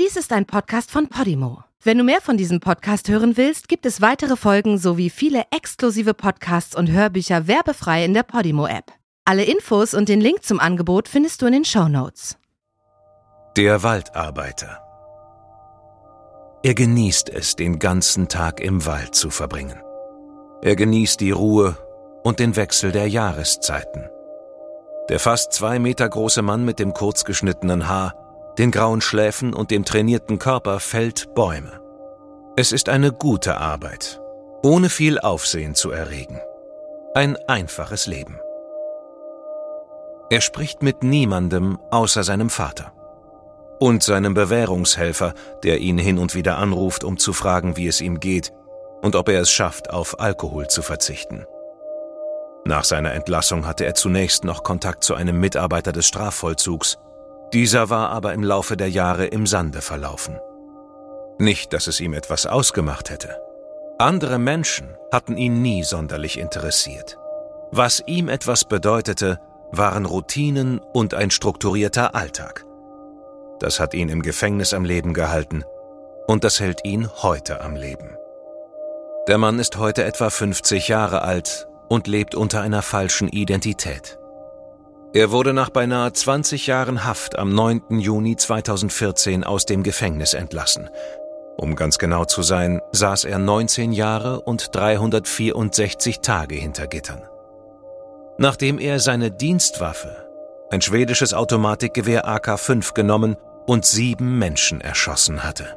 Dies ist ein Podcast von Podimo. Wenn du mehr von diesem Podcast hören willst, gibt es weitere Folgen sowie viele exklusive Podcasts und Hörbücher werbefrei in der Podimo-App. Alle Infos und den Link zum Angebot findest du in den Show Notes. Der Waldarbeiter. Er genießt es, den ganzen Tag im Wald zu verbringen. Er genießt die Ruhe und den Wechsel der Jahreszeiten. Der fast zwei Meter große Mann mit dem kurzgeschnittenen Haar, den grauen Schläfen und dem trainierten Körper fällt Bäume. Es ist eine gute Arbeit, ohne viel Aufsehen zu erregen. Ein einfaches Leben. Er spricht mit niemandem außer seinem Vater. Und seinem Bewährungshelfer, der ihn hin und wieder anruft, um zu fragen, wie es ihm geht und ob er es schafft, auf Alkohol zu verzichten. Nach seiner Entlassung hatte er zunächst noch Kontakt zu einem Mitarbeiter des Strafvollzugs, dieser war aber im Laufe der Jahre im Sande verlaufen. Nicht, dass es ihm etwas ausgemacht hätte. Andere Menschen hatten ihn nie sonderlich interessiert. Was ihm etwas bedeutete, waren Routinen und ein strukturierter Alltag. Das hat ihn im Gefängnis am Leben gehalten und das hält ihn heute am Leben. Der Mann ist heute etwa 50 Jahre alt und lebt unter einer falschen Identität. Er wurde nach beinahe 20 Jahren Haft am 9. Juni 2014 aus dem Gefängnis entlassen. Um ganz genau zu sein, saß er 19 Jahre und 364 Tage hinter Gittern. Nachdem er seine Dienstwaffe, ein schwedisches Automatikgewehr AK-5 genommen und sieben Menschen erschossen hatte.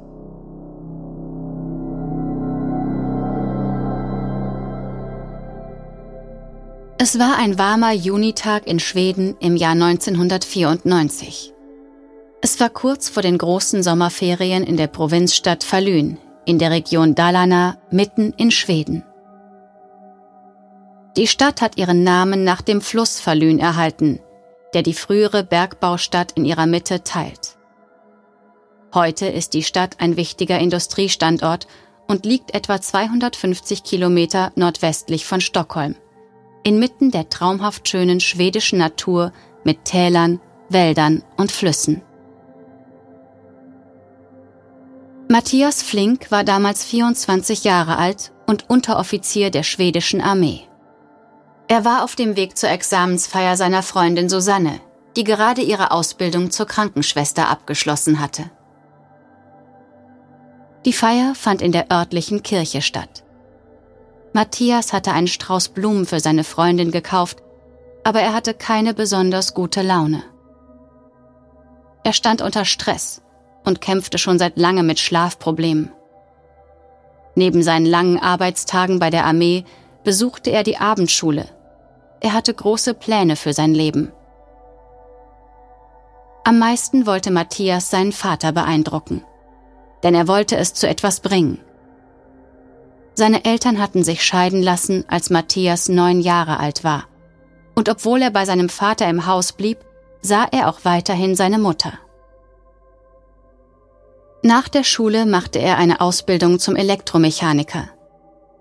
Es war ein warmer Junitag in Schweden im Jahr 1994. Es war kurz vor den großen Sommerferien in der Provinzstadt Falun in der Region Dalarna mitten in Schweden. Die Stadt hat ihren Namen nach dem Fluss Falun erhalten, der die frühere Bergbaustadt in ihrer Mitte teilt. Heute ist die Stadt ein wichtiger Industriestandort und liegt etwa 250 Kilometer nordwestlich von Stockholm inmitten der traumhaft schönen schwedischen Natur mit Tälern, Wäldern und Flüssen. Matthias Flink war damals 24 Jahre alt und Unteroffizier der schwedischen Armee. Er war auf dem Weg zur Examensfeier seiner Freundin Susanne, die gerade ihre Ausbildung zur Krankenschwester abgeschlossen hatte. Die Feier fand in der örtlichen Kirche statt. Matthias hatte einen Strauß Blumen für seine Freundin gekauft, aber er hatte keine besonders gute Laune. Er stand unter Stress und kämpfte schon seit langem mit Schlafproblemen. Neben seinen langen Arbeitstagen bei der Armee besuchte er die Abendschule. Er hatte große Pläne für sein Leben. Am meisten wollte Matthias seinen Vater beeindrucken, denn er wollte es zu etwas bringen. Seine Eltern hatten sich scheiden lassen, als Matthias neun Jahre alt war. Und obwohl er bei seinem Vater im Haus blieb, sah er auch weiterhin seine Mutter. Nach der Schule machte er eine Ausbildung zum Elektromechaniker.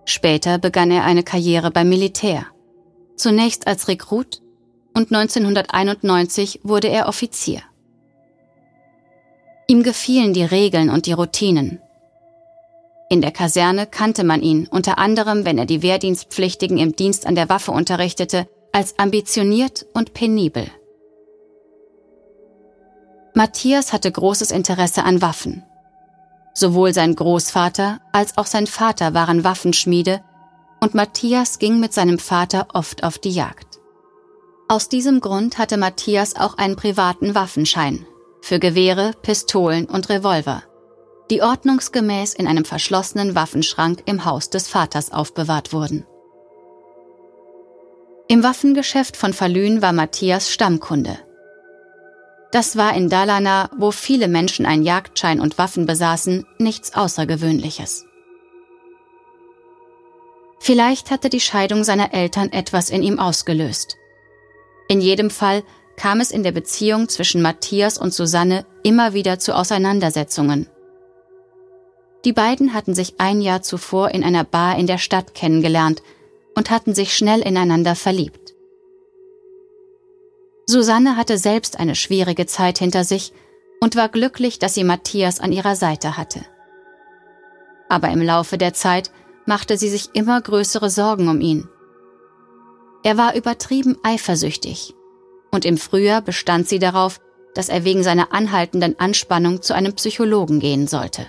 Später begann er eine Karriere beim Militär. Zunächst als Rekrut und 1991 wurde er Offizier. Ihm gefielen die Regeln und die Routinen, in der Kaserne kannte man ihn, unter anderem, wenn er die Wehrdienstpflichtigen im Dienst an der Waffe unterrichtete, als ambitioniert und penibel. Matthias hatte großes Interesse an Waffen. Sowohl sein Großvater als auch sein Vater waren Waffenschmiede und Matthias ging mit seinem Vater oft auf die Jagd. Aus diesem Grund hatte Matthias auch einen privaten Waffenschein für Gewehre, Pistolen und Revolver, die ordnungsgemäß in einem verschlossenen Waffenschrank im Haus des Vaters aufbewahrt wurden. Im Waffengeschäft von Falun war Matthias Stammkunde. Das war in Dalarna, wo viele Menschen einen Jagdschein und Waffen besaßen, nichts Außergewöhnliches. Vielleicht hatte die Scheidung seiner Eltern etwas in ihm ausgelöst. In jedem Fall kam es in der Beziehung zwischen Matthias und Susanne immer wieder zu Auseinandersetzungen. Die beiden hatten sich ein Jahr zuvor in einer Bar in der Stadt kennengelernt und hatten sich schnell ineinander verliebt. Susanne hatte selbst eine schwierige Zeit hinter sich und war glücklich, dass sie Matthias an ihrer Seite hatte. Aber im Laufe der Zeit machte sie sich immer größere Sorgen um ihn. Er war übertrieben eifersüchtig und im Frühjahr bestand sie darauf, dass er wegen seiner anhaltenden Anspannung zu einem Psychologen gehen sollte.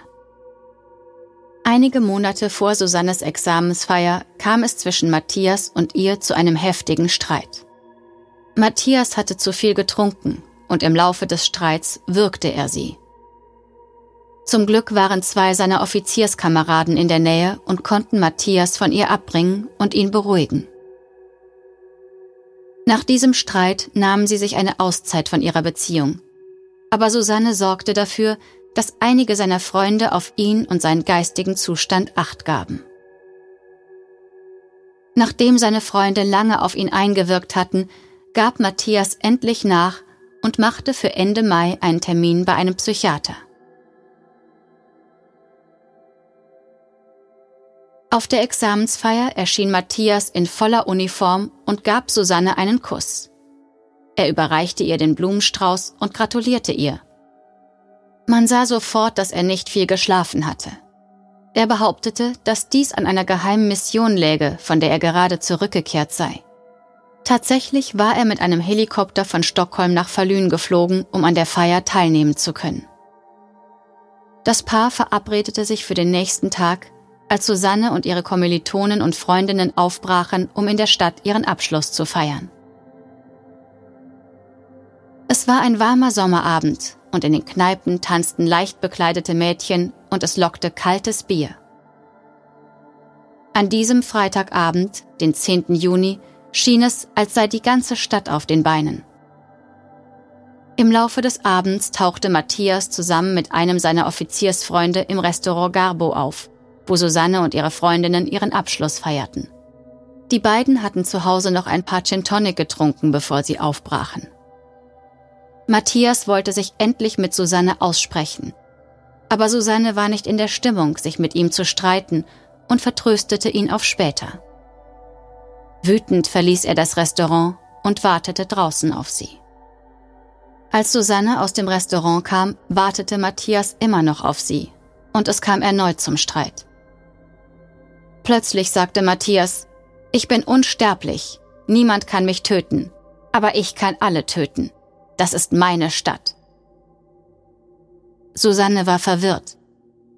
Einige Monate vor Susannes Examensfeier kam es zwischen Matthias und ihr zu einem heftigen Streit. Matthias hatte zu viel getrunken und im Laufe des Streits würgte er sie. Zum Glück waren zwei seiner Offizierskameraden in der Nähe und konnten Matthias von ihr abbringen und ihn beruhigen. Nach diesem Streit nahmen sie sich eine Auszeit von ihrer Beziehung. Aber Susanne sorgte dafür, dass einige seiner Freunde auf ihn und seinen geistigen Zustand acht gaben. Nachdem seine Freunde lange auf ihn eingewirkt hatten, gab Matthias endlich nach und machte für Ende Mai einen Termin bei einem Psychiater. Auf der Examensfeier erschien Matthias in voller Uniform und gab Susanne einen Kuss. Er überreichte ihr den Blumenstrauß und gratulierte ihr. Man sah sofort, dass er nicht viel geschlafen hatte. Er behauptete, dass dies an einer geheimen Mission läge, von der er gerade zurückgekehrt sei. Tatsächlich war er mit einem Helikopter von Stockholm nach Falun geflogen, um an der Feier teilnehmen zu können. Das Paar verabredete sich für den nächsten Tag, als Susanne und ihre Kommilitonen und Freundinnen aufbrachen, um in der Stadt ihren Abschluss zu feiern. Es war ein warmer Sommerabend und in den Kneipen tanzten leicht bekleidete Mädchen und es lockte kaltes Bier. An diesem Freitagabend, den 10. Juni, schien es, als sei die ganze Stadt auf den Beinen. Im Laufe des Abends tauchte Matthias zusammen mit einem seiner Offiziersfreunde im Restaurant Garbo auf wo Susanne und ihre Freundinnen ihren Abschluss feierten. Die beiden hatten zu Hause noch ein paar Gin Tonic getrunken, bevor sie aufbrachen. Matthias wollte sich endlich mit Susanne aussprechen. Aber Susanne war nicht in der Stimmung, sich mit ihm zu streiten und vertröstete ihn auf später. Wütend verließ er das Restaurant und wartete draußen auf sie. Als Susanne aus dem Restaurant kam, wartete Matthias immer noch auf sie und es kam erneut zum Streit. Plötzlich sagte Matthias, ich bin unsterblich, niemand kann mich töten, aber ich kann alle töten. Das ist meine Stadt. Susanne war verwirrt.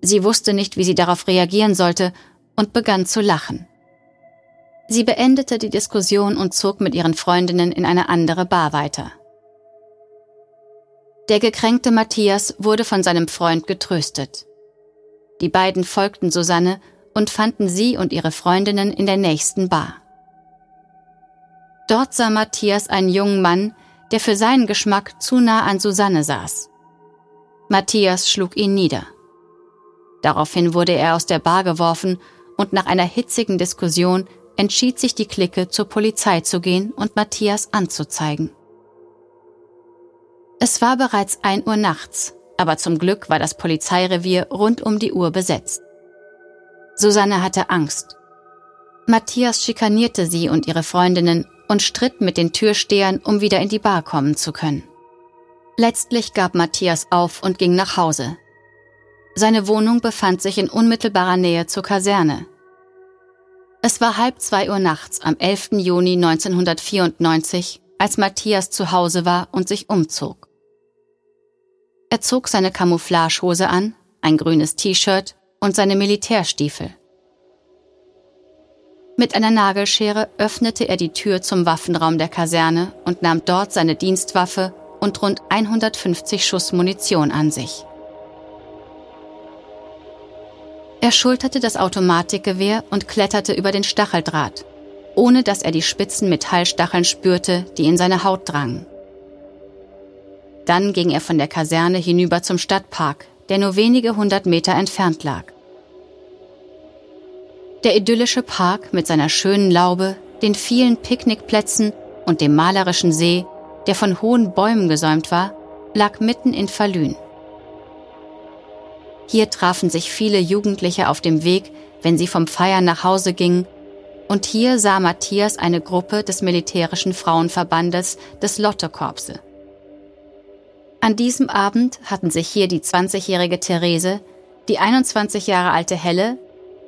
Sie wusste nicht, wie sie darauf reagieren sollte und begann zu lachen. Sie beendete die Diskussion und zog mit ihren Freundinnen in eine andere Bar weiter. Der gekränkte Matthias wurde von seinem Freund getröstet. Die beiden folgten Susanne und fanden sie und ihre Freundinnen in der nächsten Bar. Dort sah Matthias einen jungen Mann, der für seinen Geschmack zu nah an Susanne saß. Matthias schlug ihn nieder. Daraufhin wurde er aus der Bar geworfen und nach einer hitzigen Diskussion entschied sich die Clique zur Polizei zu gehen und Matthias anzuzeigen. Es war bereits ein Uhr nachts, aber zum Glück war das Polizeirevier rund um die Uhr besetzt. Susanne hatte Angst. Matthias schikanierte sie und ihre Freundinnen und stritt mit den Türstehern, um wieder in die Bar kommen zu können. Letztlich gab Matthias auf und ging nach Hause. Seine Wohnung befand sich in unmittelbarer Nähe zur Kaserne. Es war halb zwei Uhr nachts am 11. Juni 1994, als Matthias zu Hause war und sich umzog. Er zog seine Camouflagehose an, ein grünes T-Shirt und seine Militärstiefel. Mit einer Nagelschere öffnete er die Tür zum Waffenraum der Kaserne und nahm dort seine Dienstwaffe und rund 150 Schuss Munition an sich. Er schulterte das Automatikgewehr und kletterte über den Stacheldraht, ohne dass er die spitzen Metallstacheln spürte, die in seine Haut drangen. Dann ging er von der Kaserne hinüber zum Stadtpark, der nur wenige hundert Meter entfernt lag. Der idyllische Park mit seiner schönen Laube, den vielen Picknickplätzen und dem malerischen See, der von hohen Bäumen gesäumt war, lag mitten in Falun. Hier trafen sich viele Jugendliche auf dem Weg, wenn sie vom Feiern nach Hause gingen, und hier sah Matthias eine Gruppe des militärischen Frauenverbandes des Lottekorpse. An diesem Abend hatten sich hier die 20-jährige Therese, die 21 Jahre alte Helle,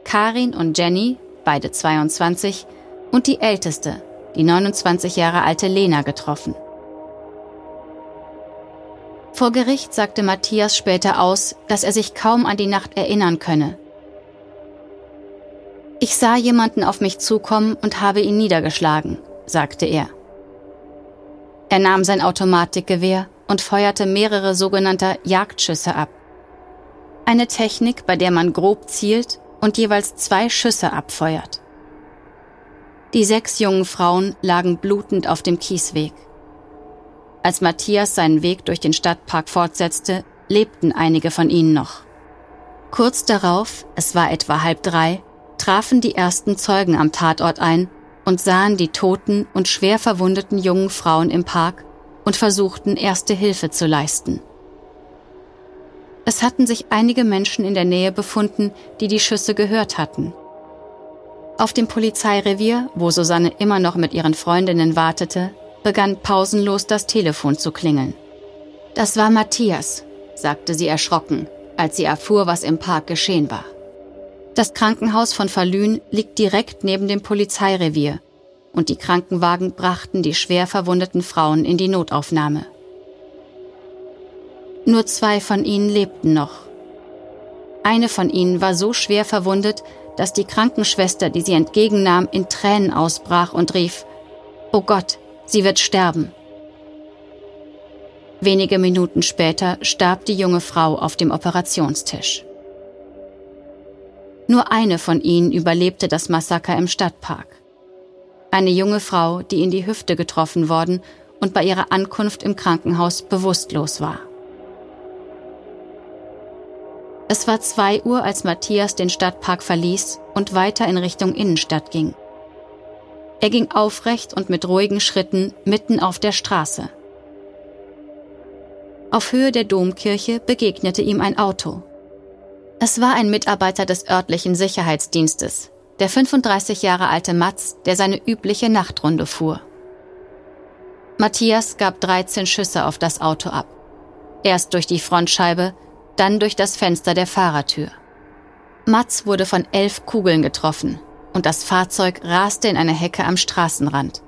Karin und Jenny, beide 22, und die älteste, die 29 Jahre alte Lena getroffen. Vor Gericht sagte Matthias später aus, dass er sich kaum an die Nacht erinnern könne. Ich sah jemanden auf mich zukommen und habe ihn niedergeschlagen, sagte er. Er nahm sein Automatikgewehr und feuerte mehrere sogenannte Jagdschüsse ab. Eine Technik, bei der man grob zielt und jeweils zwei Schüsse abfeuert. Die sechs jungen Frauen lagen blutend auf dem Kiesweg. Als Matthias seinen Weg durch den Stadtpark fortsetzte, lebten einige von ihnen noch. Kurz darauf, es war etwa halb drei, trafen die ersten Zeugen am Tatort ein und sahen die toten und schwer verwundeten jungen Frauen im Park und versuchten erste Hilfe zu leisten. Es hatten sich einige Menschen in der Nähe befunden, die die Schüsse gehört hatten. Auf dem Polizeirevier, wo Susanne immer noch mit ihren Freundinnen wartete, begann pausenlos das Telefon zu klingeln. Das war Matthias, sagte sie erschrocken, als sie erfuhr, was im Park geschehen war. Das Krankenhaus von Falun liegt direkt neben dem Polizeirevier und die Krankenwagen brachten die schwer verwundeten Frauen in die Notaufnahme. Nur zwei von ihnen lebten noch. Eine von ihnen war so schwer verwundet, dass die Krankenschwester, die sie entgegennahm, in Tränen ausbrach und rief, Oh Gott, Sie wird sterben. Wenige Minuten später starb die junge Frau auf dem Operationstisch. Nur eine von ihnen überlebte das Massaker im Stadtpark. Eine junge Frau, die in die Hüfte getroffen worden und bei ihrer Ankunft im Krankenhaus bewusstlos war. Es war zwei Uhr, als Matthias den Stadtpark verließ und weiter in Richtung Innenstadt ging. Er ging aufrecht und mit ruhigen Schritten mitten auf der Straße. Auf Höhe der Domkirche begegnete ihm ein Auto. Es war ein Mitarbeiter des örtlichen Sicherheitsdienstes, der 35 Jahre alte Matz, der seine übliche Nachtrunde fuhr. Matthias gab 13 Schüsse auf das Auto ab. Erst durch die Frontscheibe, dann durch das Fenster der Fahrertür. Matz wurde von elf Kugeln getroffen, und das Fahrzeug raste in eine Hecke am Straßenrand.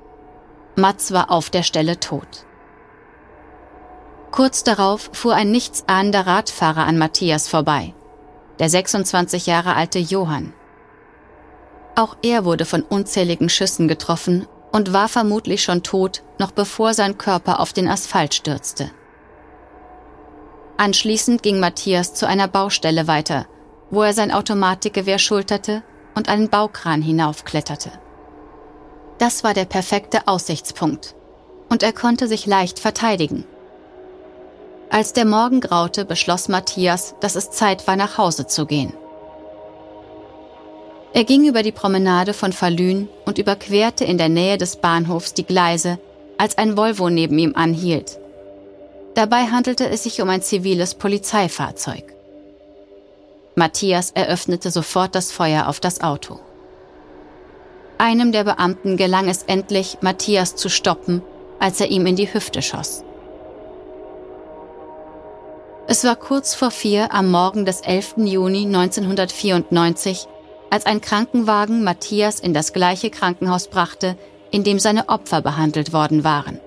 Mats war auf der Stelle tot. Kurz darauf fuhr ein nichtsahnender Radfahrer an Matthias vorbei, der 26 Jahre alte Johann. Auch er wurde von unzähligen Schüssen getroffen und war vermutlich schon tot, noch bevor sein Körper auf den Asphalt stürzte. Anschließend ging Matthias zu einer Baustelle weiter, wo er sein Automatikgewehr schulterte und einen Baukran hinaufkletterte. Das war der perfekte Aussichtspunkt, und er konnte sich leicht verteidigen. Als der Morgen graute, beschloss Matthias, dass es Zeit war, nach Hause zu gehen. Er ging über die Promenade von Falun und überquerte in der Nähe des Bahnhofs die Gleise, als ein Volvo neben ihm anhielt. Dabei handelte es sich um ein ziviles Polizeifahrzeug. Matthias eröffnete sofort das Feuer auf das Auto. Einem der Beamten gelang es endlich, Matthias zu stoppen, als er ihm in die Hüfte schoss. Es war kurz vor vier am Morgen des 11. Juni 1994, als ein Krankenwagen Matthias in das gleiche Krankenhaus brachte, in dem seine Opfer behandelt worden waren.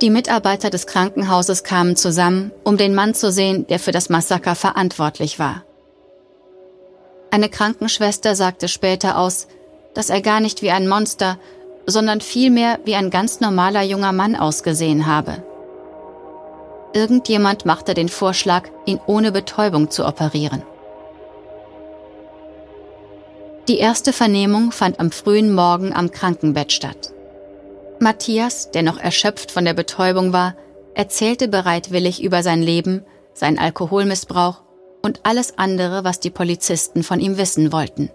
Die Mitarbeiter des Krankenhauses kamen zusammen, um den Mann zu sehen, der für das Massaker verantwortlich war. Eine Krankenschwester sagte später aus, dass er gar nicht wie ein Monster, sondern vielmehr wie ein ganz normaler junger Mann ausgesehen habe. Irgendjemand machte den Vorschlag, ihn ohne Betäubung zu operieren. Die erste Vernehmung fand am frühen Morgen am Krankenbett statt. Matthias, der noch erschöpft von der Betäubung war, erzählte bereitwillig über sein Leben, seinen Alkoholmissbrauch und alles andere, was die Polizisten von ihm wissen wollten.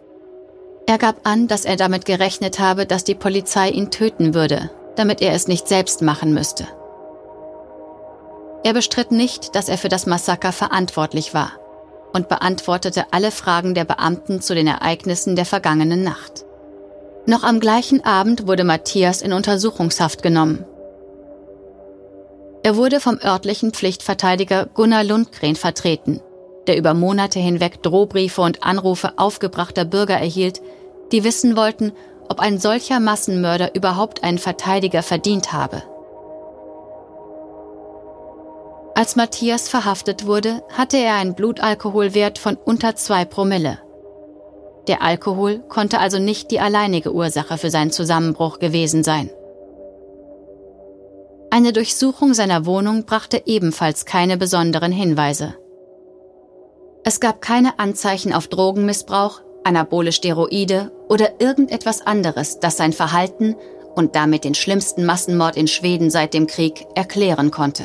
Er gab an, dass er damit gerechnet habe, dass die Polizei ihn töten würde, damit er es nicht selbst machen müsste. Er bestritt nicht, dass er für das Massaker verantwortlich war und beantwortete alle Fragen der Beamten zu den Ereignissen der vergangenen Nacht. Noch am gleichen Abend wurde Matthias in Untersuchungshaft genommen. Er wurde vom örtlichen Pflichtverteidiger Gunnar Lundgren vertreten, der über Monate hinweg Drohbriefe und Anrufe aufgebrachter Bürger erhielt, die wissen wollten, ob ein solcher Massenmörder überhaupt einen Verteidiger verdient habe. Als Matthias verhaftet wurde, hatte er einen Blutalkoholwert von unter zwei Promille. Der Alkohol konnte also nicht die alleinige Ursache für seinen Zusammenbruch gewesen sein. Eine Durchsuchung seiner Wohnung brachte ebenfalls keine besonderen Hinweise. Es gab keine Anzeichen auf Drogenmissbrauch, anabole Steroide oder irgendetwas anderes, das sein Verhalten und damit den schlimmsten Massenmord in Schweden seit dem Krieg erklären konnte.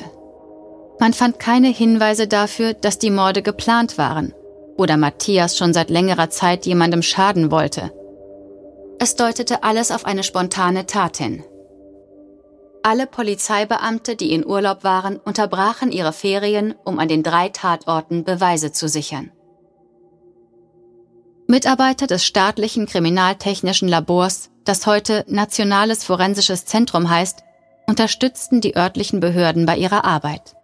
Man fand keine Hinweise dafür, dass die Morde geplant waren oder Matthias schon seit längerer Zeit jemandem schaden wollte. Es deutete alles auf eine spontane Tat hin. Alle Polizeibeamte, die in Urlaub waren, unterbrachen ihre Ferien, um an den drei Tatorten Beweise zu sichern. Mitarbeiter des staatlichen kriminaltechnischen Labors, das heute Nationales Forensisches Zentrum heißt, unterstützten die örtlichen Behörden bei ihrer Arbeit.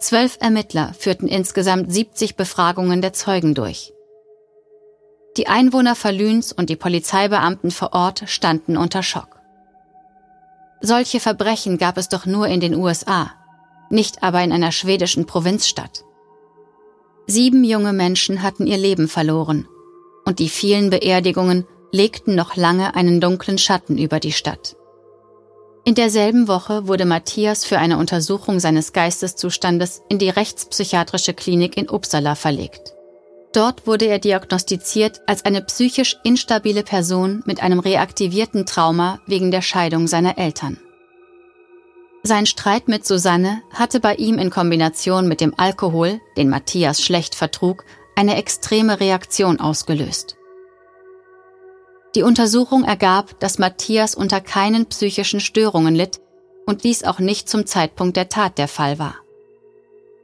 Zwölf Ermittler führten insgesamt 70 Befragungen der Zeugen durch. Die Einwohner Verlüns und die Polizeibeamten vor Ort standen unter Schock. Solche Verbrechen gab es doch nur in den USA, nicht aber in einer schwedischen Provinzstadt. Sieben junge Menschen hatten ihr Leben verloren und die vielen Beerdigungen legten noch lange einen dunklen Schatten über die Stadt. In derselben Woche wurde Matthias für eine Untersuchung seines Geisteszustandes in die rechtspsychiatrische Klinik in Uppsala verlegt. Dort wurde er diagnostiziert als eine psychisch instabile Person mit einem reaktivierten Trauma wegen der Scheidung seiner Eltern. Sein Streit mit Susanne hatte bei ihm in Kombination mit dem Alkohol, den Matthias schlecht vertrug, eine extreme Reaktion ausgelöst. Die Untersuchung ergab, dass Matthias unter keinen psychischen Störungen litt und dies auch nicht zum Zeitpunkt der Tat der Fall war.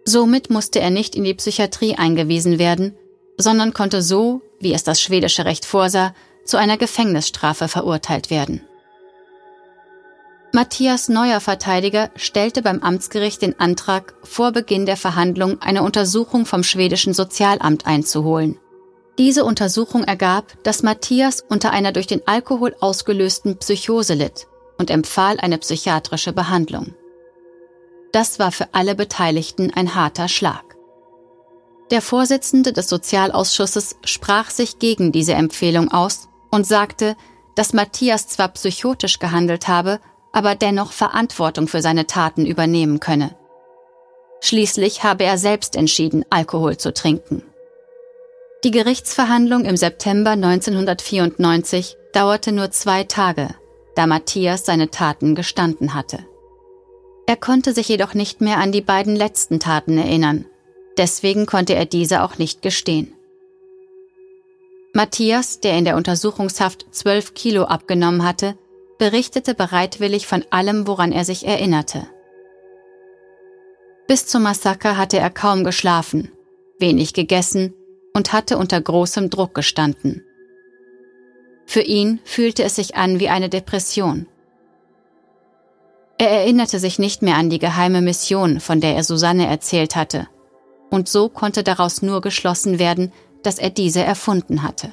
Somit musste er nicht in die Psychiatrie eingewiesen werden, sondern konnte so, wie es das schwedische Recht vorsah, zu einer Gefängnisstrafe verurteilt werden. Matthias neuer Verteidiger stellte beim Amtsgericht den Antrag, vor Beginn der Verhandlung eine Untersuchung vom schwedischen Sozialamt einzuholen. Diese Untersuchung ergab, dass Matthias unter einer durch den Alkohol ausgelösten Psychose litt und empfahl eine psychiatrische Behandlung. Das war für alle Beteiligten ein harter Schlag. Der Vorsitzende des Sozialausschusses sprach sich gegen diese Empfehlung aus und sagte, dass Matthias zwar psychotisch gehandelt habe, aber dennoch Verantwortung für seine Taten übernehmen könne. Schließlich habe er selbst entschieden, Alkohol zu trinken. Die Gerichtsverhandlung im September 1994 dauerte nur zwei Tage, da Matthias seine Taten gestanden hatte. Er konnte sich jedoch nicht mehr an die beiden letzten Taten erinnern, deswegen konnte er diese auch nicht gestehen. Matthias, der in der Untersuchungshaft zwölf Kilo abgenommen hatte, berichtete bereitwillig von allem, woran er sich erinnerte. Bis zum Massaker hatte er kaum geschlafen, wenig gegessen und hatte unter großem Druck gestanden. Für ihn fühlte es sich an wie eine Depression. Er erinnerte sich nicht mehr an die geheime Mission, von der er Susanne erzählt hatte, und so konnte daraus nur geschlossen werden, dass er diese erfunden hatte.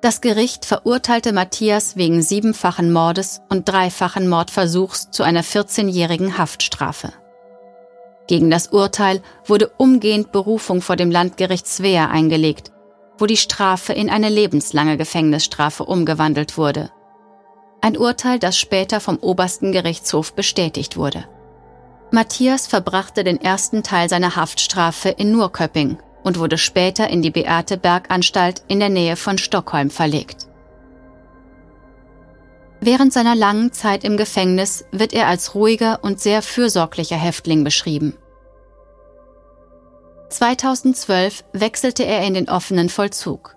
Das Gericht verurteilte Matthias wegen siebenfachen Mordes und dreifachen Mordversuchs zu einer 14-jährigen Haftstrafe. Gegen das Urteil wurde umgehend Berufung vor dem Landgericht Svea eingelegt, wo die Strafe in eine lebenslange Gefängnisstrafe umgewandelt wurde. Ein Urteil, das später vom obersten Gerichtshof bestätigt wurde. Matthias verbrachte den ersten Teil seiner Haftstrafe in Nurköping und wurde später in die Beate Berganstalt in der Nähe von Stockholm verlegt. Während seiner langen Zeit im Gefängnis wird er als ruhiger und sehr fürsorglicher Häftling beschrieben. 2012 wechselte er in den offenen Vollzug.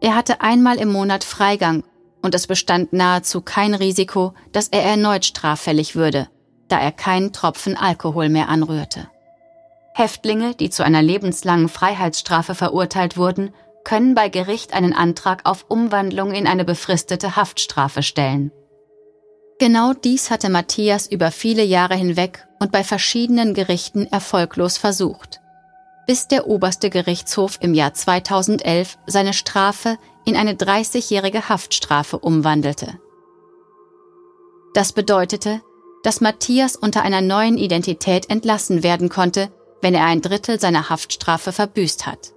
Er hatte einmal im Monat Freigang und es bestand nahezu kein Risiko, dass er erneut straffällig würde, da er keinen Tropfen Alkohol mehr anrührte. Häftlinge, die zu einer lebenslangen Freiheitsstrafe verurteilt wurden, können bei Gericht einen Antrag auf Umwandlung in eine befristete Haftstrafe stellen. Genau dies hatte Matthias über viele Jahre hinweg und bei verschiedenen Gerichten erfolglos versucht, bis der oberste Gerichtshof im Jahr 2011 seine Strafe in eine 30-jährige Haftstrafe umwandelte. Das bedeutete, dass Matthias unter einer neuen Identität entlassen werden konnte, wenn er ein Drittel seiner Haftstrafe verbüßt hat.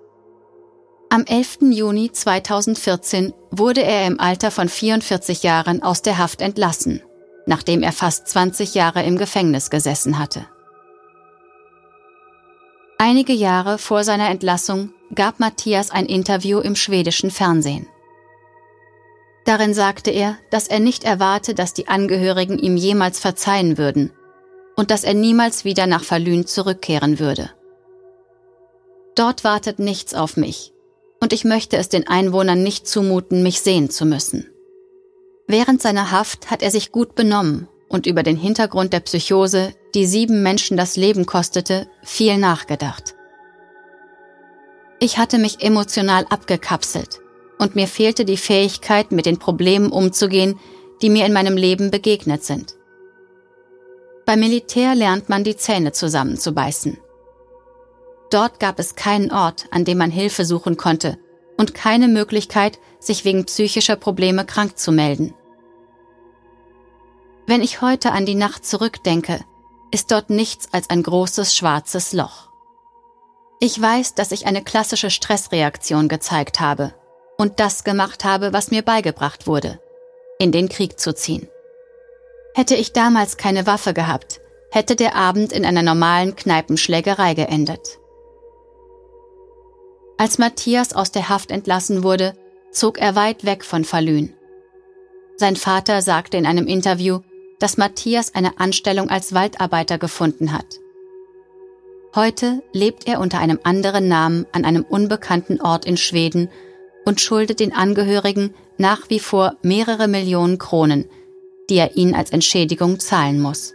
Am 11. Juni 2014 wurde er im Alter von 44 Jahren aus der Haft entlassen, nachdem er fast 20 Jahre im Gefängnis gesessen hatte. Einige Jahre vor seiner Entlassung gab Matthias ein Interview im schwedischen Fernsehen. Darin sagte er, dass er nicht erwarte, dass die Angehörigen ihm jemals verzeihen würden und dass er niemals wieder nach Falun zurückkehren würde. Dort wartet nichts auf mich, und ich möchte es den Einwohnern nicht zumuten, mich sehen zu müssen. Während seiner Haft hat er sich gut benommen und über den Hintergrund der Psychose, die sieben Menschen das Leben kostete, viel nachgedacht. Ich hatte mich emotional abgekapselt und mir fehlte die Fähigkeit, mit den Problemen umzugehen, die mir in meinem Leben begegnet sind. Beim Militär lernt man die Zähne zusammenzubeißen. Dort gab es keinen Ort, an dem man Hilfe suchen konnte und keine Möglichkeit, sich wegen psychischer Probleme krank zu melden. Wenn ich heute an die Nacht zurückdenke, ist dort nichts als ein großes schwarzes Loch. Ich weiß, dass ich eine klassische Stressreaktion gezeigt habe und das gemacht habe, was mir beigebracht wurde, in den Krieg zu ziehen. Hätte ich damals keine Waffe gehabt, hätte der Abend in einer normalen Kneipenschlägerei geendet. Als Matthias aus der Haft entlassen wurde, zog er weit weg von Falun. Sein Vater sagte in einem Interview, dass Matthias eine Anstellung als Waldarbeiter gefunden hat. Heute lebt er unter einem anderen Namen an einem unbekannten Ort in Schweden und schuldet den Angehörigen nach wie vor mehrere Millionen Kronen, die er ihnen als Entschädigung zahlen muss.